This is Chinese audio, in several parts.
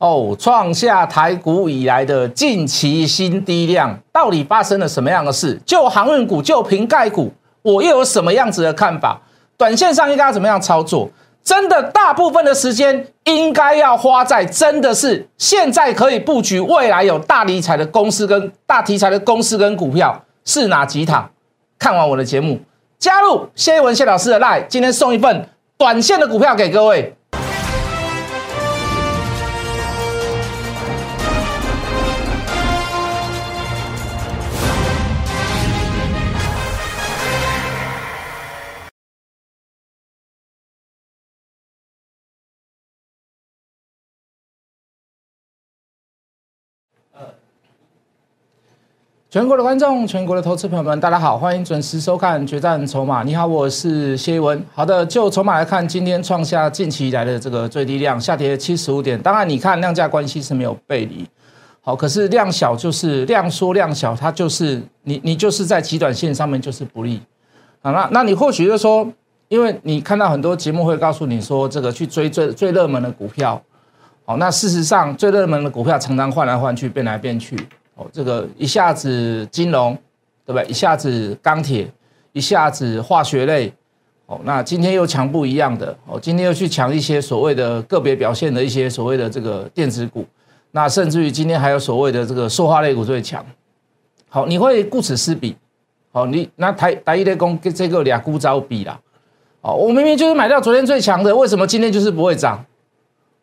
哦，创下台股以来的近期新低量，到底发生了什么样的事？就航运股，就瓶盖股，我又有什么样子的看法？短线上应该要怎么样操作？真的，大部分的时间应该要花在真的是现在可以布局未来有大理财的公司跟大题材的公司跟股票是哪几档？看完我的节目，加入谢文谢老师的 line，今天送一份短线的股票给各位。全国的观众，全国的投资朋友们，大家好，欢迎准时收看《决战筹码》。你好，我是谢文。好的，就筹码来看，今天创下近期以来的这个最低量，下跌七十五点。当然，你看量价关系是没有背离，好，可是量小就是量缩量小，它就是你你就是在极短线上面就是不利。好，那那你或许就说，因为你看到很多节目会告诉你说，这个去追最最热门的股票，好，那事实上最热门的股票常常换来换去，变来变去。哦这个一下子金融，对不对？一下子钢铁，一下子化学类，哦，那今天又强不一样的，哦，今天又去抢一些所谓的个别表现的一些所谓的这个电子股，那甚至于今天还有所谓的这个塑化类股最强。好，你会顾此失彼，好，你那台台一类工跟这个俩股招比啦，哦，我明明就是买到昨天最强的，为什么今天就是不会涨？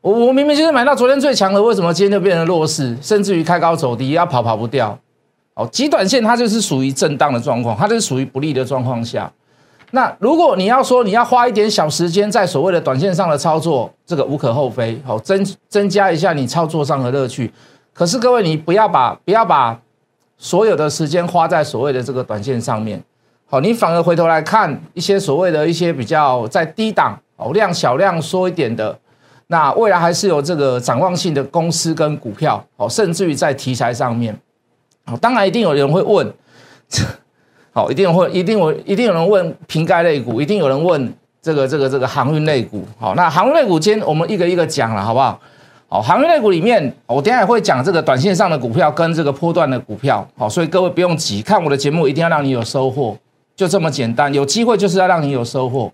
我我明明就是买到昨天最强的，为什么今天就变成弱势，甚至于开高走低，要跑跑不掉？哦，极短线它就是属于震荡的状况，它就是属于不利的状况下。那如果你要说你要花一点小时间在所谓的短线上的操作，这个无可厚非，好增增加一下你操作上的乐趣。可是各位，你不要把不要把所有的时间花在所谓的这个短线上面，好，你反而回头来看一些所谓的一些比较在低档哦量小量缩一点的。那未来还是有这个展望性的公司跟股票，哦，甚至于在题材上面，哦，当然一定有人会问，好，一定会，一定有，一定有人问瓶盖类股，一定有人问这个这个这个航运类股，好，那航运类股今天我们一个一个讲了，好不好？好，航运类股里面，我等下也会讲这个短线上的股票跟这个波段的股票，好，所以各位不用急，看我的节目一定要让你有收获，就这么简单，有机会就是要让你有收获。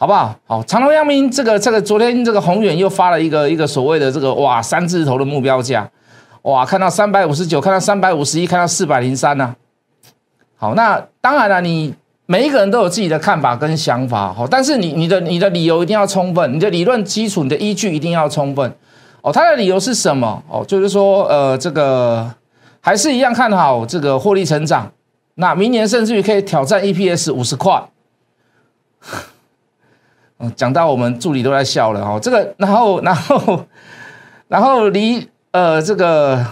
好不好？好，长隆、阳明这个这个，昨天这个宏远又发了一个一个所谓的这个哇三字头的目标价，哇，看到三百五十九，看到三百五十一，看到四百零三呢。好，那当然了，你每一个人都有自己的看法跟想法，好，但是你你的你的理由一定要充分，你的理论基础、你的依据一定要充分。哦，他的理由是什么？哦，就是说，呃，这个还是一样看好这个获利成长，那明年甚至于可以挑战 EPS 五十块。讲到我们助理都在笑了哦，这个，然后，然后，然后离呃这个，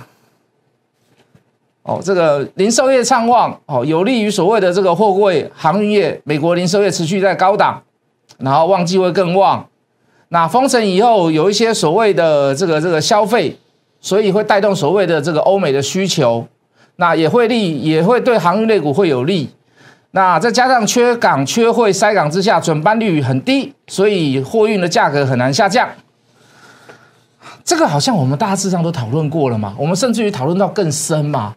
哦，这个零售业畅旺哦，有利于所谓的这个货柜航运业，美国零售业持续在高档，然后旺季会更旺。那封城以后有一些所谓的这个这个消费，所以会带动所谓的这个欧美的需求，那也会利，也会对航运类股会有利。那再加上缺港、缺汇、塞港之下，准班率很低，所以货运的价格很难下降。这个好像我们大致上都讨论过了嘛，我们甚至于讨论到更深嘛。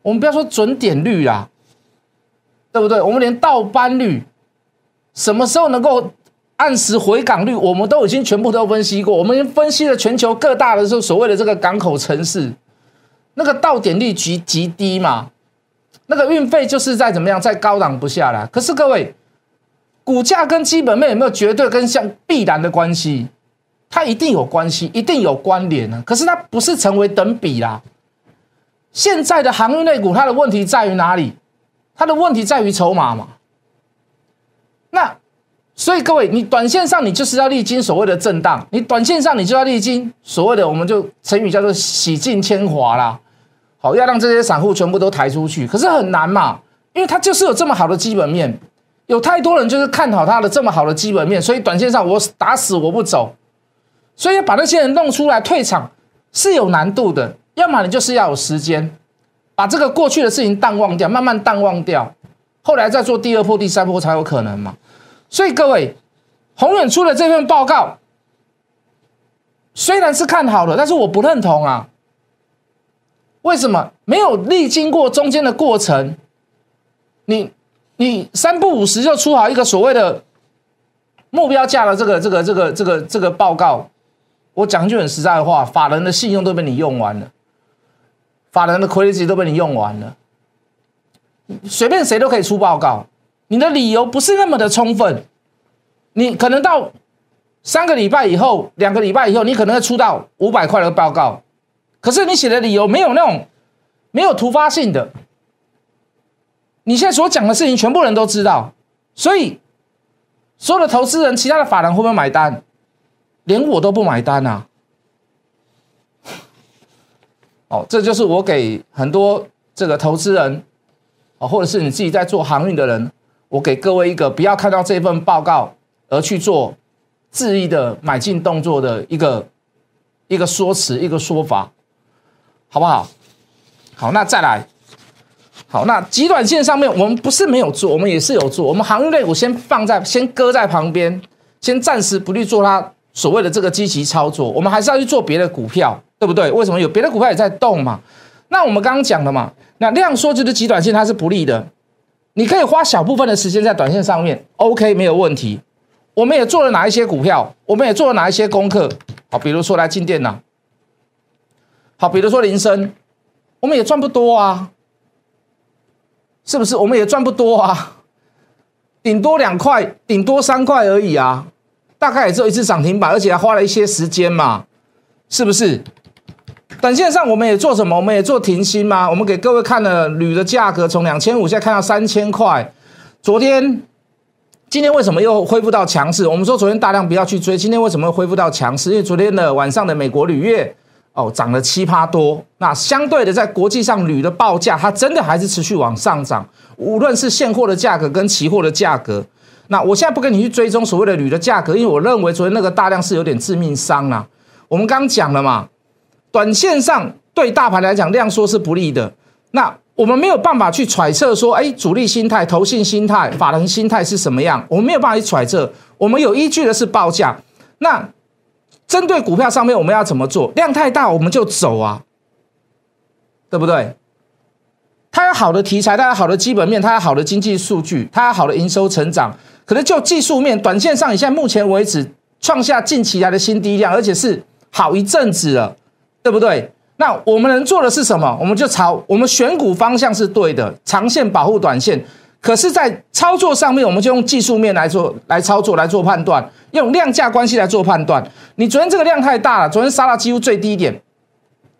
我们不要说准点率啦，对不对？我们连倒班率什么时候能够按时回港率，我们都已经全部都分析过。我们分析了全球各大的这所谓的这个港口城市，那个到点率极极低嘛。那个运费就是在怎么样，在高档不下来。可是各位，股价跟基本面有没有绝对跟像必然的关系？它一定有关系，一定有关联呢。可是它不是成为等比啦。现在的航运类股，它的问题在于哪里？它的问题在于筹码嘛。那所以各位，你短线上你就是要历经所谓的震荡，你短线上你就要历经所谓的，我们就成语叫做洗尽铅华啦。好，要让这些散户全部都抬出去，可是很难嘛，因为它就是有这么好的基本面，有太多人就是看好它的这么好的基本面，所以短线上我打死我不走，所以要把那些人弄出来退场是有难度的，要么你就是要有时间，把这个过去的事情淡忘掉，慢慢淡忘掉，后来再做第二波、第三波才有可能嘛。所以各位，宏远出了这份报告。虽然是看好的，但是我不认同啊。为什么没有历经过中间的过程？你你三不五时就出好一个所谓的目标价的这个这个这个这个这个报告？我讲句很实在的话，法人的信用都被你用完了，法人的亏利值都被你用完了，随便谁都可以出报告，你的理由不是那么的充分，你可能到三个礼拜以后，两个礼拜以后，你可能会出到五百块的报告。可是你写的理由没有那种没有突发性的，你现在所讲的事情全部人都知道，所以所有的投资人、其他的法人会不会买单？连我都不买单啊！哦，这就是我给很多这个投资人，哦，或者是你自己在做航运的人，我给各位一个不要看到这份报告而去做恣意的买进动作的一个一个说辞、一个说法。好不好？好，那再来。好，那极短线上面我们不是没有做，我们也是有做。我们航运类股先放在先搁在旁边，先暂时不去做它所谓的这个积极操作。我们还是要去做别的股票，对不对？为什么有别的股票也在动嘛？那我们刚刚讲了嘛，那量缩就是极短线它是不利的。你可以花小部分的时间在短线上面，OK 没有问题。我们也做了哪一些股票？我们也做了哪一些功课？好，比如说来进电脑。好，比如说林森，我们也赚不多啊，是不是？我们也赚不多啊，顶多两块，顶多三块而已啊，大概也只有一次涨停板，而且还花了一些时间嘛，是不是？短线上我们也做什么？我们也做停薪嘛。我们给各位看了铝的价格从两千五，现在看到三千块。昨天、今天为什么又恢复到强势？我们说昨天大量不要去追，今天为什么恢复到强势？因为昨天的晚上的美国铝业。哦，涨了七趴多，那相对的，在国际上铝的报价，它真的还是持续往上涨。无论是现货的价格跟期货的价格，那我现在不跟你去追踪所谓的铝的价格，因为我认为昨天那个大量是有点致命伤啊。我们刚讲了嘛，短线上对大盘来讲量缩是不利的。那我们没有办法去揣测说，哎，主力心态、投信心态、法人心态是什么样，我们没有办法去揣测。我们有依据的是报价。那针对股票上面我们要怎么做？量太大我们就走啊，对不对？它有好的题材，它有好的基本面，它有好的经济数据，它有好的营收成长。可能就技术面，短线上，你现在目前为止创下近期来的新低量，而且是好一阵子了，对不对？那我们能做的是什么？我们就朝我们选股方向是对的，长线保护短线。可是，在操作上面，我们就用技术面来做，来操作，来做判断，用量价关系来做判断。你昨天这个量太大了，昨天杀到几乎最低点。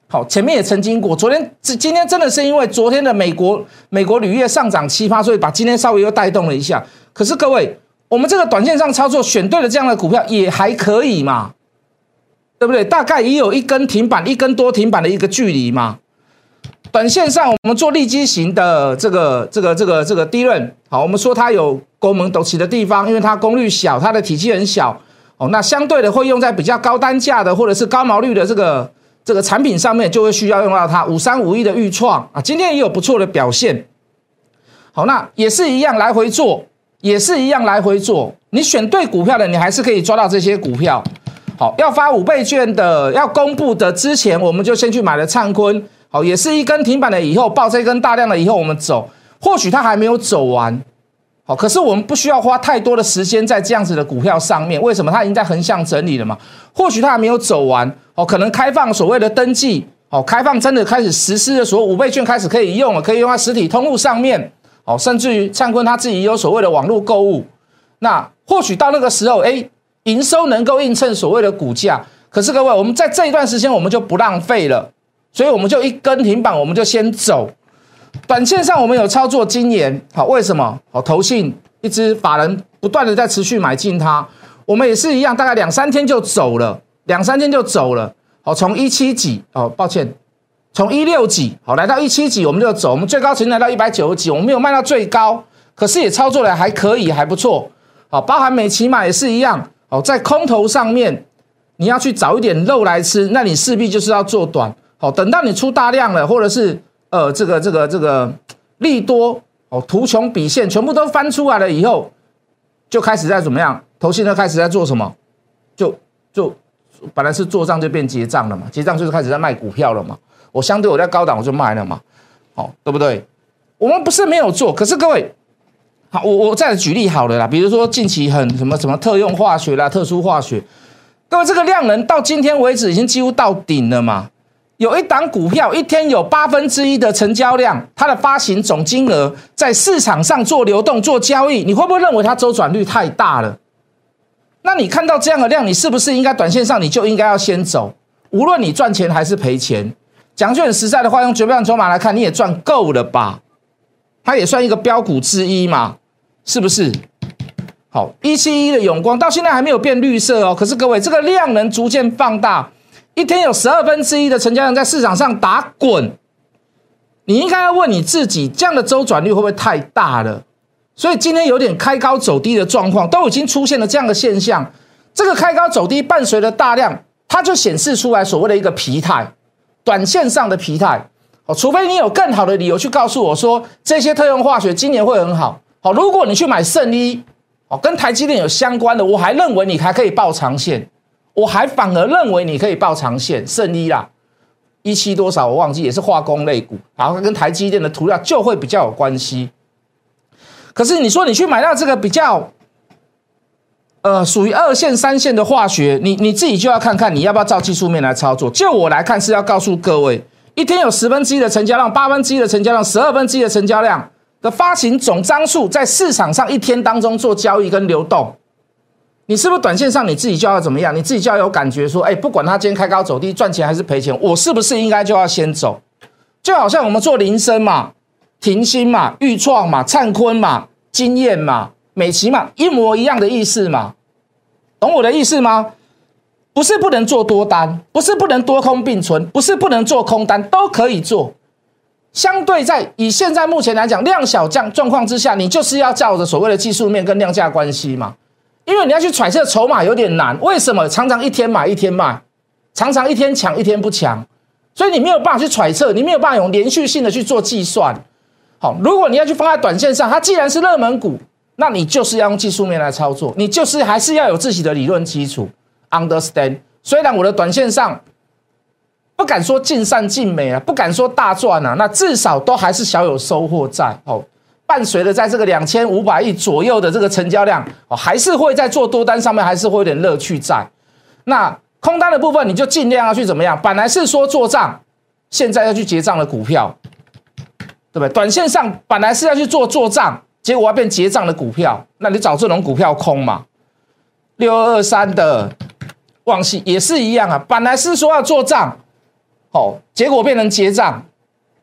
好，前面也曾经过，昨天今天真的是因为昨天的美国美国铝业上涨七八，所以把今天稍微又带动了一下。可是各位，我们这个短线上操作选对了这样的股票也还可以嘛，对不对？大概也有一根停板，一根多停板的一个距离嘛。短线上，我们做利基型的这个、这个、这个、这个低润，好，我们说它有功能陡起的地方，因为它功率小，它的体积很小，哦，那相对的会用在比较高单价的或者是高毛率的这个这个产品上面，就会需要用到它五三五一的预创啊，今天也有不错的表现，好，那也是一样来回做，也是一样来回做，你选对股票的，你还是可以抓到这些股票，好，要发五倍券的，要公布的之前，我们就先去买了灿坤。好，也是一根停板了以后，爆这根大量了以后，我们走。或许它还没有走完，好，可是我们不需要花太多的时间在这样子的股票上面。为什么？它已经在横向整理了嘛。或许它还没有走完，哦，可能开放所谓的登记，哦，开放真的开始实施的时候，五倍券开始可以用了，可以用在实体通路上面，哦，甚至于灿坤他自己也有所谓的网络购物。那或许到那个时候，哎，营收能够映衬所谓的股价。可是各位，我们在这一段时间，我们就不浪费了。所以我们就一根停板，我们就先走。短线上我们有操作经验，好，为什么？好，投信一支法人不断的在持续买进它，我们也是一样，大概两三天就走了，两三天就走了。好，从一七几，哦，抱歉，从一六几，好，来到一七几，我们就走。我们最高曾经来到一百九十几，我们没有卖到最高，可是也操作的还可以，还不错。好，包含美骑马也是一样，好，在空头上面，你要去找一点肉来吃，那你势必就是要做短。好，等到你出大量了，或者是呃，这个这个这个利多哦，图穷匕现，全部都翻出来了以后，就开始在怎么样？头信就开始在做什么？就就本来是做账就变结账了嘛，结账就是开始在卖股票了嘛。我相对我在高档我就卖了嘛，好对不对？我们不是没有做，可是各位，好，我我再举例好了啦，比如说近期很什么什么特用化学啦、特殊化学，各位这个量能到今天为止已经几乎到顶了嘛。有一档股票一天有八分之一的成交量，它的发行总金额在市场上做流动做交易，你会不会认为它周转率太大了？那你看到这样的量，你是不是应该短线上你就应该要先走？无论你赚钱还是赔钱，讲句很实在的话，用绝版筹码来看，你也赚够了吧？它也算一个标股之一嘛，是不是？好，一七一的永光到现在还没有变绿色哦，可是各位，这个量能逐渐放大。一天有十二分之一的成交量在市场上打滚，你应该要问你自己，这样的周转率会不会太大了？所以今天有点开高走低的状况，都已经出现了这样的现象。这个开高走低伴随着大量，它就显示出来所谓的一个疲态，短线上的疲态。哦，除非你有更好的理由去告诉我说，这些特用化学今年会很好。好，如果你去买圣衣，哦，跟台积电有相关的，我还认为你还可以报长线。我还反而认为你可以报长线，胜一啦，一期多少我忘记，也是化工类股，然后跟台积电的涂料就会比较有关系。可是你说你去买到这个比较，呃，属于二线、三线的化学，你你自己就要看看你要不要照技术面来操作。就我来看是要告诉各位，一天有十分之一的成交量，八分之一的成交量，十二分之一的成交量的发行总张数，在市场上一天当中做交易跟流动。你是不是短线上你自己就要怎么样？你自己就要有感觉说，哎，不管他今天开高走低，赚钱还是赔钱，我是不是应该就要先走？就好像我们做铃声嘛、停薪嘛、预创嘛、灿坤嘛、经验嘛、美琪嘛，一模一样的意思嘛？懂我的意思吗？不是不能做多单，不是不能多空并存，不是不能做空单，都可以做。相对在以现在目前来讲，量小降状况之下，你就是要照着所谓的技术面跟量价关系嘛。因为你要去揣测筹码有点难，为什么常常一天买一天卖，常常一天抢一天不抢，所以你没有办法去揣测，你没有办法用连续性的去做计算。好，如果你要去放在短线上，它既然是热门股，那你就是要用技术面来操作，你就是还是要有自己的理论基础，understand。虽然我的短线上不敢说尽善尽美啊，不敢说大赚啊，那至少都还是小有收获在。好。伴随着在这个两千五百亿左右的这个成交量，哦，还是会在做多单上面，还是会有点乐趣在。那空单的部分，你就尽量要去怎么样？本来是说做账，现在要去结账的股票，对不对？短线上本来是要去做做账，结果要变结账的股票，那你找这种股票空嘛？六二二三的旺系也是一样啊，本来是说要做账，哦，结果变成结账，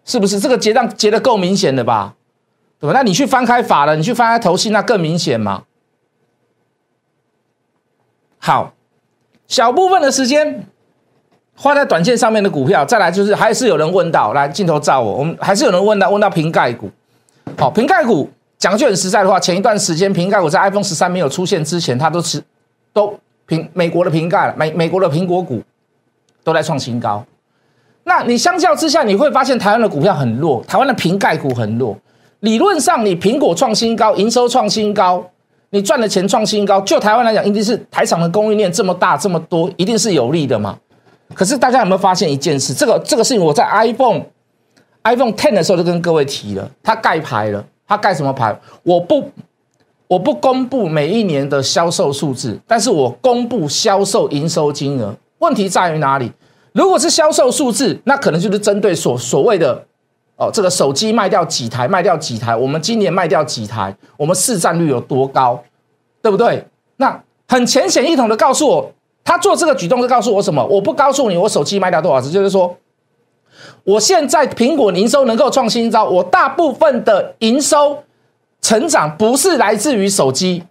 是不是？这个结账结的够明显的吧？那你去翻开法了，你去翻开头信，那更明显嘛。好，小部分的时间花在短线上面的股票，再来就是还是有人问到，来镜头照我，我们还是有人问到，问到瓶盖股。好，瓶盖股讲句很实在的话，前一段时间瓶盖股在 iPhone 十三没有出现之前，它都是都苹美国的瓶盖，美美国的苹果股都在创新高。那你相较之下，你会发现台湾的股票很弱，台湾的瓶盖股很弱。理论上，你苹果创新高，营收创新高，你赚的钱创新高，就台湾来讲，一定是台厂的供应链这么大这么多，一定是有利的嘛。可是大家有没有发现一件事？这个这个事情，我在 iPhone iPhone Ten 的时候就跟各位提了，它盖牌了，它盖什么牌？我不我不公布每一年的销售数字，但是我公布销售营收金额。问题在于哪里？如果是销售数字，那可能就是针对所所谓的。哦，这个手机卖掉几台？卖掉几台？我们今年卖掉几台？我们市占率有多高？对不对？那很浅显易懂的告诉我，他做这个举动是告诉我什么？我不告诉你我手机卖掉多少只，就是说，我现在苹果营收能够创新高，我大部分的营收成长不是来自于手机。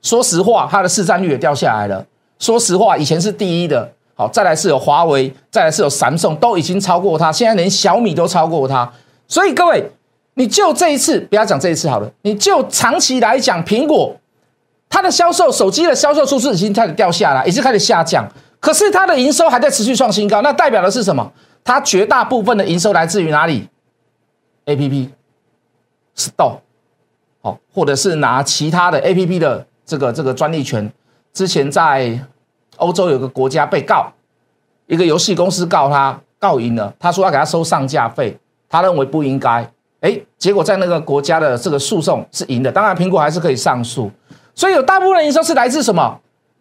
说实话，它的市占率也掉下来了。说实话，以前是第一的，好，再来是有华为，再来是有三送，都已经超过它，现在连小米都超过它。所以各位，你就这一次不要讲这一次好了，你就长期来讲，苹果它的销售手机的销售数字已经开始掉下来，已经开始下降，可是它的营收还在持续创新高，那代表的是什么？它绝大部分的营收来自于哪里？A P P Store，好，或者是拿其他的 A P P 的这个这个专利权，之前在欧洲有个国家被告，一个游戏公司告他，告赢了，他说要给他收上架费，他认为不应该，哎，结果在那个国家的这个诉讼是赢的，当然苹果还是可以上诉，所以有大部分营收是来自什么？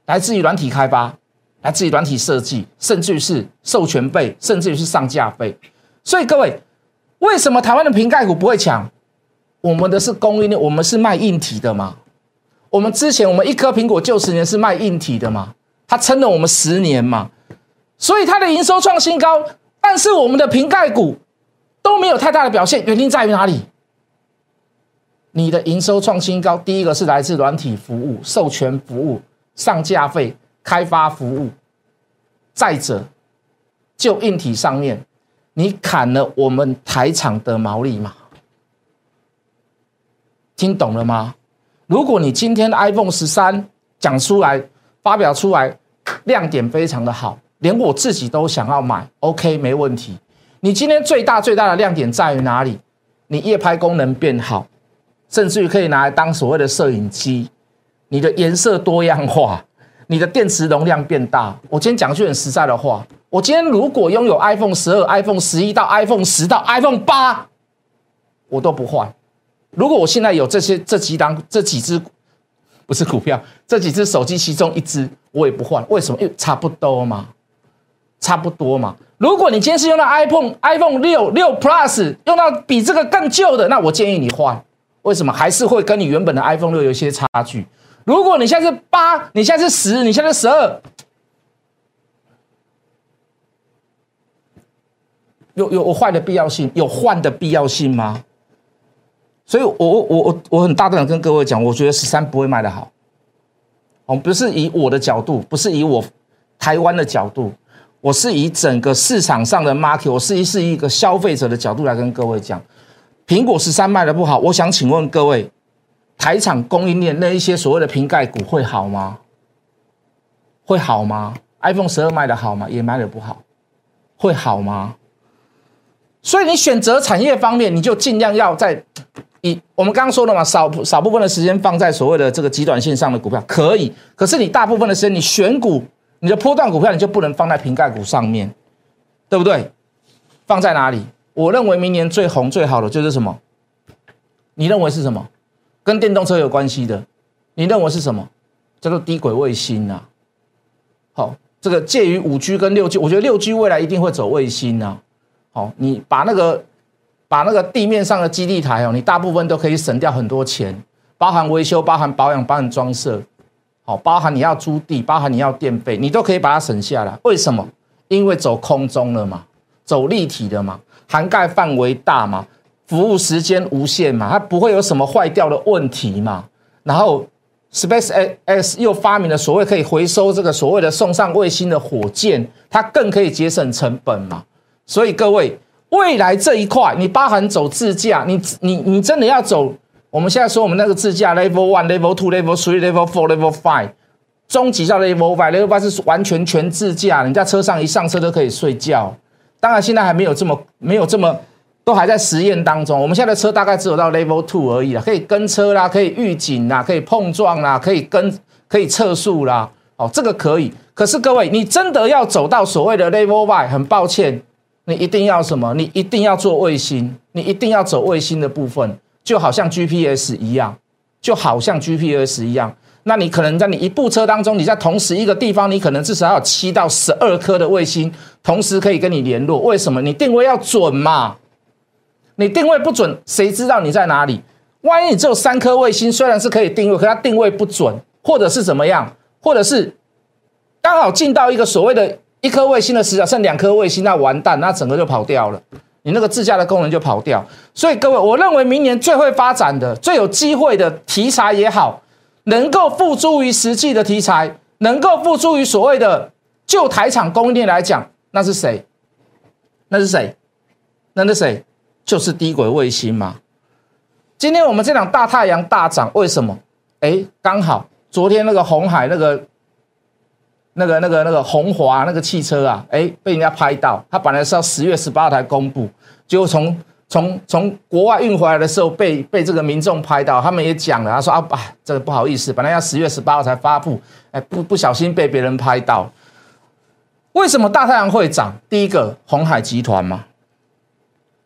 来自于软体开发，来自于软体设计，甚至于是授权费，甚至于是上架费。所以各位，为什么台湾的瓶盖股不会强？我们的是供应链，我们是卖硬体的嘛？我们之前我们一颗苹果旧十年是卖硬体的嘛？它撑了我们十年嘛？所以它的营收创新高，但是我们的瓶盖股都没有太大的表现，原因在于哪里？你的营收创新高，第一个是来自软体服务、授权服务、上架费、开发服务，再者就硬体上面，你砍了我们台厂的毛利嘛？听懂了吗？如果你今天 iPhone 十三讲出来、发表出来，亮点非常的好，连我自己都想要买，OK，没问题。你今天最大最大的亮点在于哪里？你夜拍功能变好，甚至于可以拿来当所谓的摄影机。你的颜色多样化，你的电池容量变大。我今天讲句很实在的话，我今天如果拥有 iPhone 十二、iPhone 十一到 iPhone 十到 iPhone 八，我都不换。如果我现在有这些这几档这几只不是股票，这几只手机其中一只我也不换，为什么？因为差不多嘛，差不多嘛。如果你今天是用到 iPhone iPhone 六六 Plus，用到比这个更旧的，那我建议你换。为什么？还是会跟你原本的 iPhone 六有一些差距。如果你现在是八，你现在是十，你现在十二，有有我换的必要性？有换的必要性吗？所以，我我我我我很大胆的跟各位讲，我觉得十三不会卖得好。我们不是以我的角度，不是以我台湾的角度，我是以整个市场上的 market，我是一是一个消费者的角度来跟各位讲，苹果十三卖的不好。我想请问各位，台厂供应链那一些所谓的瓶盖股会好吗？会好吗？iPhone 十二卖的好吗？也卖的不好，会好吗？所以你选择产业方面，你就尽量要在。以我们刚刚说了嘛，少少部分的时间放在所谓的这个极短线上的股票可以，可是你大部分的时间你选股，你的波段股票你就不能放在瓶盖股上面，对不对？放在哪里？我认为明年最红最好的就是什么？你认为是什么？跟电动车有关系的？你认为是什么？叫做低轨卫星啊。好，这个介于五 G 跟六 G，我觉得六 G 未来一定会走卫星啊。好，你把那个。把那个地面上的基地台哦，你大部分都可以省掉很多钱，包含维修、包含保养、包含装设，包含你要租地、包含你要电费，你都可以把它省下来。为什么？因为走空中了嘛，走立体的嘛，涵盖范围大嘛，服务时间无限嘛，它不会有什么坏掉的问题嘛。然后，Space X 又发明了所谓可以回收这个所谓的送上卫星的火箭，它更可以节省成本嘛。所以各位。未来这一块，你包含走自驾，你你你真的要走？我们现在说我们那个自驾，level one、level two、level three、level four、level five，终极叫 level five，level five 是完全全自驾，你在车上一上车都可以睡觉。当然现在还没有这么没有这么，都还在实验当中。我们现在的车大概只有到 level two 而已了，可以跟车啦，可以预警啦，可以碰撞啦，可以跟可以测速啦。哦，这个可以。可是各位，你真的要走到所谓的 level five，很抱歉。你一定要什么？你一定要做卫星，你一定要走卫星的部分，就好像 GPS 一样，就好像 GPS 一样。那你可能在你一部车当中，你在同时一个地方，你可能至少要有七到十二颗的卫星，同时可以跟你联络。为什么？你定位要准嘛？你定位不准，谁知道你在哪里？万一你只有三颗卫星，虽然是可以定位，可它定位不准，或者是怎么样，或者是刚好进到一个所谓的。一颗卫星的死角剩两颗卫星，那完蛋，那整个就跑掉了，你那个自驾的功能就跑掉。所以各位，我认为明年最会发展的、最有机会的题材也好，能够付诸于实际的题材，能够付诸于所谓的就台厂供应链来讲，那是谁？那是谁？那是谁？就是低轨卫星嘛。今天我们这两大太阳大涨，为什么？哎，刚好昨天那个红海那个。那个、那个、那个红华那个汽车啊，哎，被人家拍到，他本来是要十月十八台公布，结果从从从国外运回来的时候被被这个民众拍到，他们也讲了，他说啊，啊，这个不好意思，本来要十月十八号才发布，哎，不不小心被别人拍到，为什么大太阳会涨？第一个，红海集团嘛，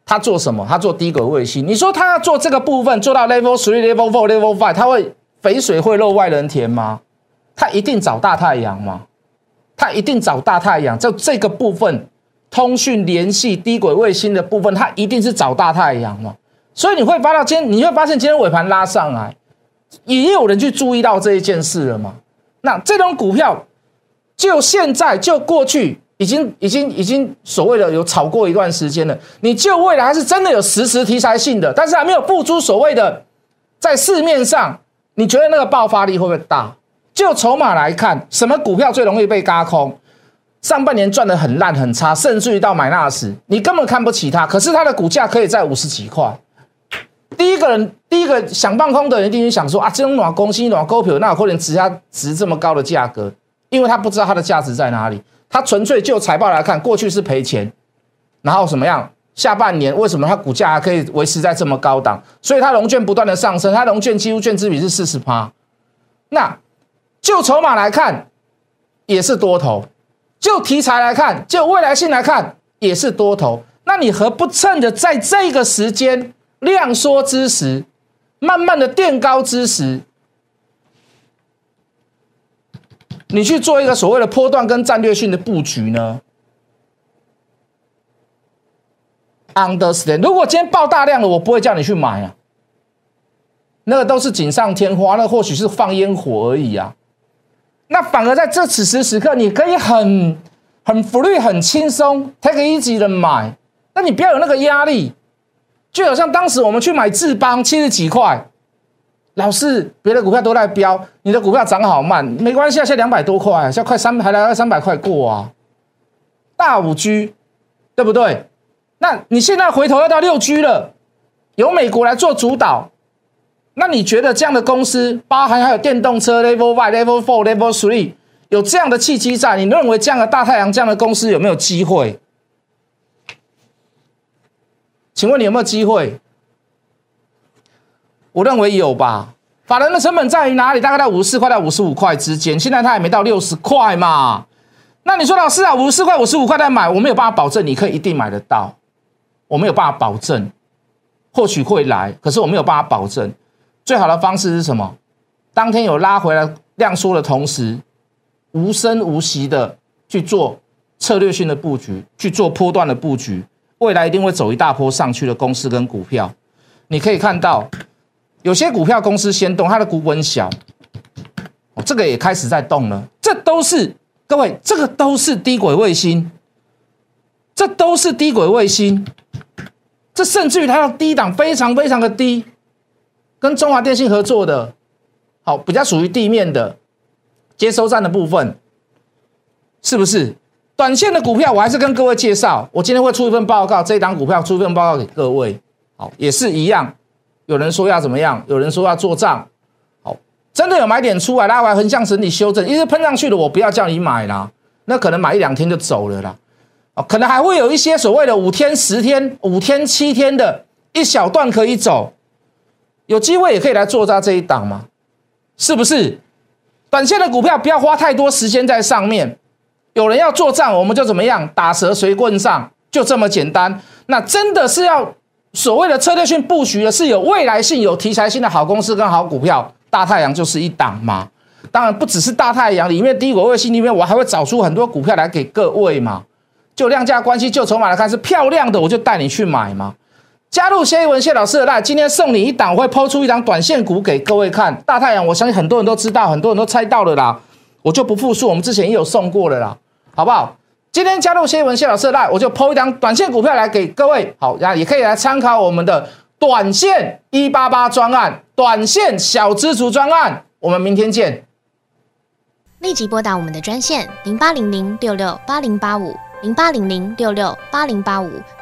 他做什么？他做低轨卫星。你说他要做这个部分，做到 level three、level four、level five，他会肥水会漏外人田吗？他一定找大太阳吗？他一定找大太阳。就这个部分，通讯联系低轨卫星的部分，他一定是找大太阳嘛？所以你会发到今天，你会发现今天尾盘拉上来，也有人去注意到这一件事了嘛？那这种股票，就现在就过去，已经已经已经所谓的有炒过一段时间了。你就未来还是真的有实时题材性的，但是还没有付出所谓的在市面上，你觉得那个爆发力会不会大？就筹码来看，什么股票最容易被嘎空？上半年赚的很烂很差，甚至于到买纳斯，你根本看不起它，可是它的股价可以在五十几块。第一个人，第一个想放空的人，一定想说啊，这种暖公司、暖股票，那有可能值它值这么高的价格？因为他不知道它的价值在哪里，他纯粹就财报来看，过去是赔钱，然后什么样？下半年为什么它股价还可以维持在这么高档？所以它融券不断的上升，它融券几乎券资比是四十趴。那就筹码来看，也是多头；就题材来看，就未来性来看，也是多头。那你何不趁着在这个时间？量缩之时，慢慢的垫高之时，你去做一个所谓的波段跟战略性的布局呢？Understand？如果今天爆大量了，我不会叫你去买啊，那个都是锦上添花，那或许是放烟火而已啊。那反而在这此时此刻，你可以很很 free、很轻松，take easy 的买，那你不要有那个压力。就好像当时我们去买智邦七十几块，老是别的股票都在飙，你的股票涨好慢，没关系啊，现在两百多块，现在快三还来二三百块过啊，大五 G，对不对？那你现在回头要到六 G 了，由美国来做主导，那你觉得这样的公司，包含还有电动车 Level One、Level Four、Level Three，有这样的契机在，你认为这样的大太阳这样的公司有没有机会？请问你有没有机会？我认为有吧。法人的成本在于哪里？大概在五十四块到五十五块之间。现在它还没到六十块嘛？那你说老师啊，五十四块、五十五块再买，我没有办法保证你可以一定买得到。我没有办法保证，或许会来，可是我没有办法保证。最好的方式是什么？当天有拉回来量缩的同时，无声无息的去做策略性的布局，去做波段的布局。未来一定会走一大波上去的公司跟股票，你可以看到有些股票公司先动，它的股本小，哦，这个也开始在动了。这都是各位，这个都是低轨卫星，这都是低轨卫星，这甚至于它的低档非常非常的低，跟中华电信合作的，好，比较属于地面的接收站的部分，是不是？短线的股票，我还是跟各位介绍。我今天会出一份报告，这一档股票出一份报告给各位。好，也是一样。有人说要怎么样？有人说要做账。好，真的有买点出来，拉回横向整理修正，一直喷上去的，我不要叫你买啦。那可能买一两天就走了啦。哦，可能还会有一些所谓的五天、十天、五天、七天的一小段可以走，有机会也可以来做在这一档嘛？是不是？短线的股票不要花太多时间在上面。有人要做账，我们就怎么样打蛇随棍上，就这么简单。那真的是要所谓的策略性布局的，是有未来性、有题材性的好公司跟好股票。大太阳就是一档嘛。当然不只是大太阳里面低轨卫星里面，我还会找出很多股票来给各位嘛。就量价关系、就筹码来看是漂亮的，我就带你去买嘛。加入谢一文谢老师的赖，今天送你一档，会抛出一档短线股给各位看。大太阳，我相信很多人都知道，很多人都猜到了啦，我就不复述，我们之前也有送过了啦。好不好？今天加入谢一文谢老师的赖我就抛一张短线股票来给各位。好，然后也可以来参考我们的短线一八八专案、短线小资族专案。我们明天见。立即拨打我们的专线零八零零六六八零八五。零八零零六六八零八五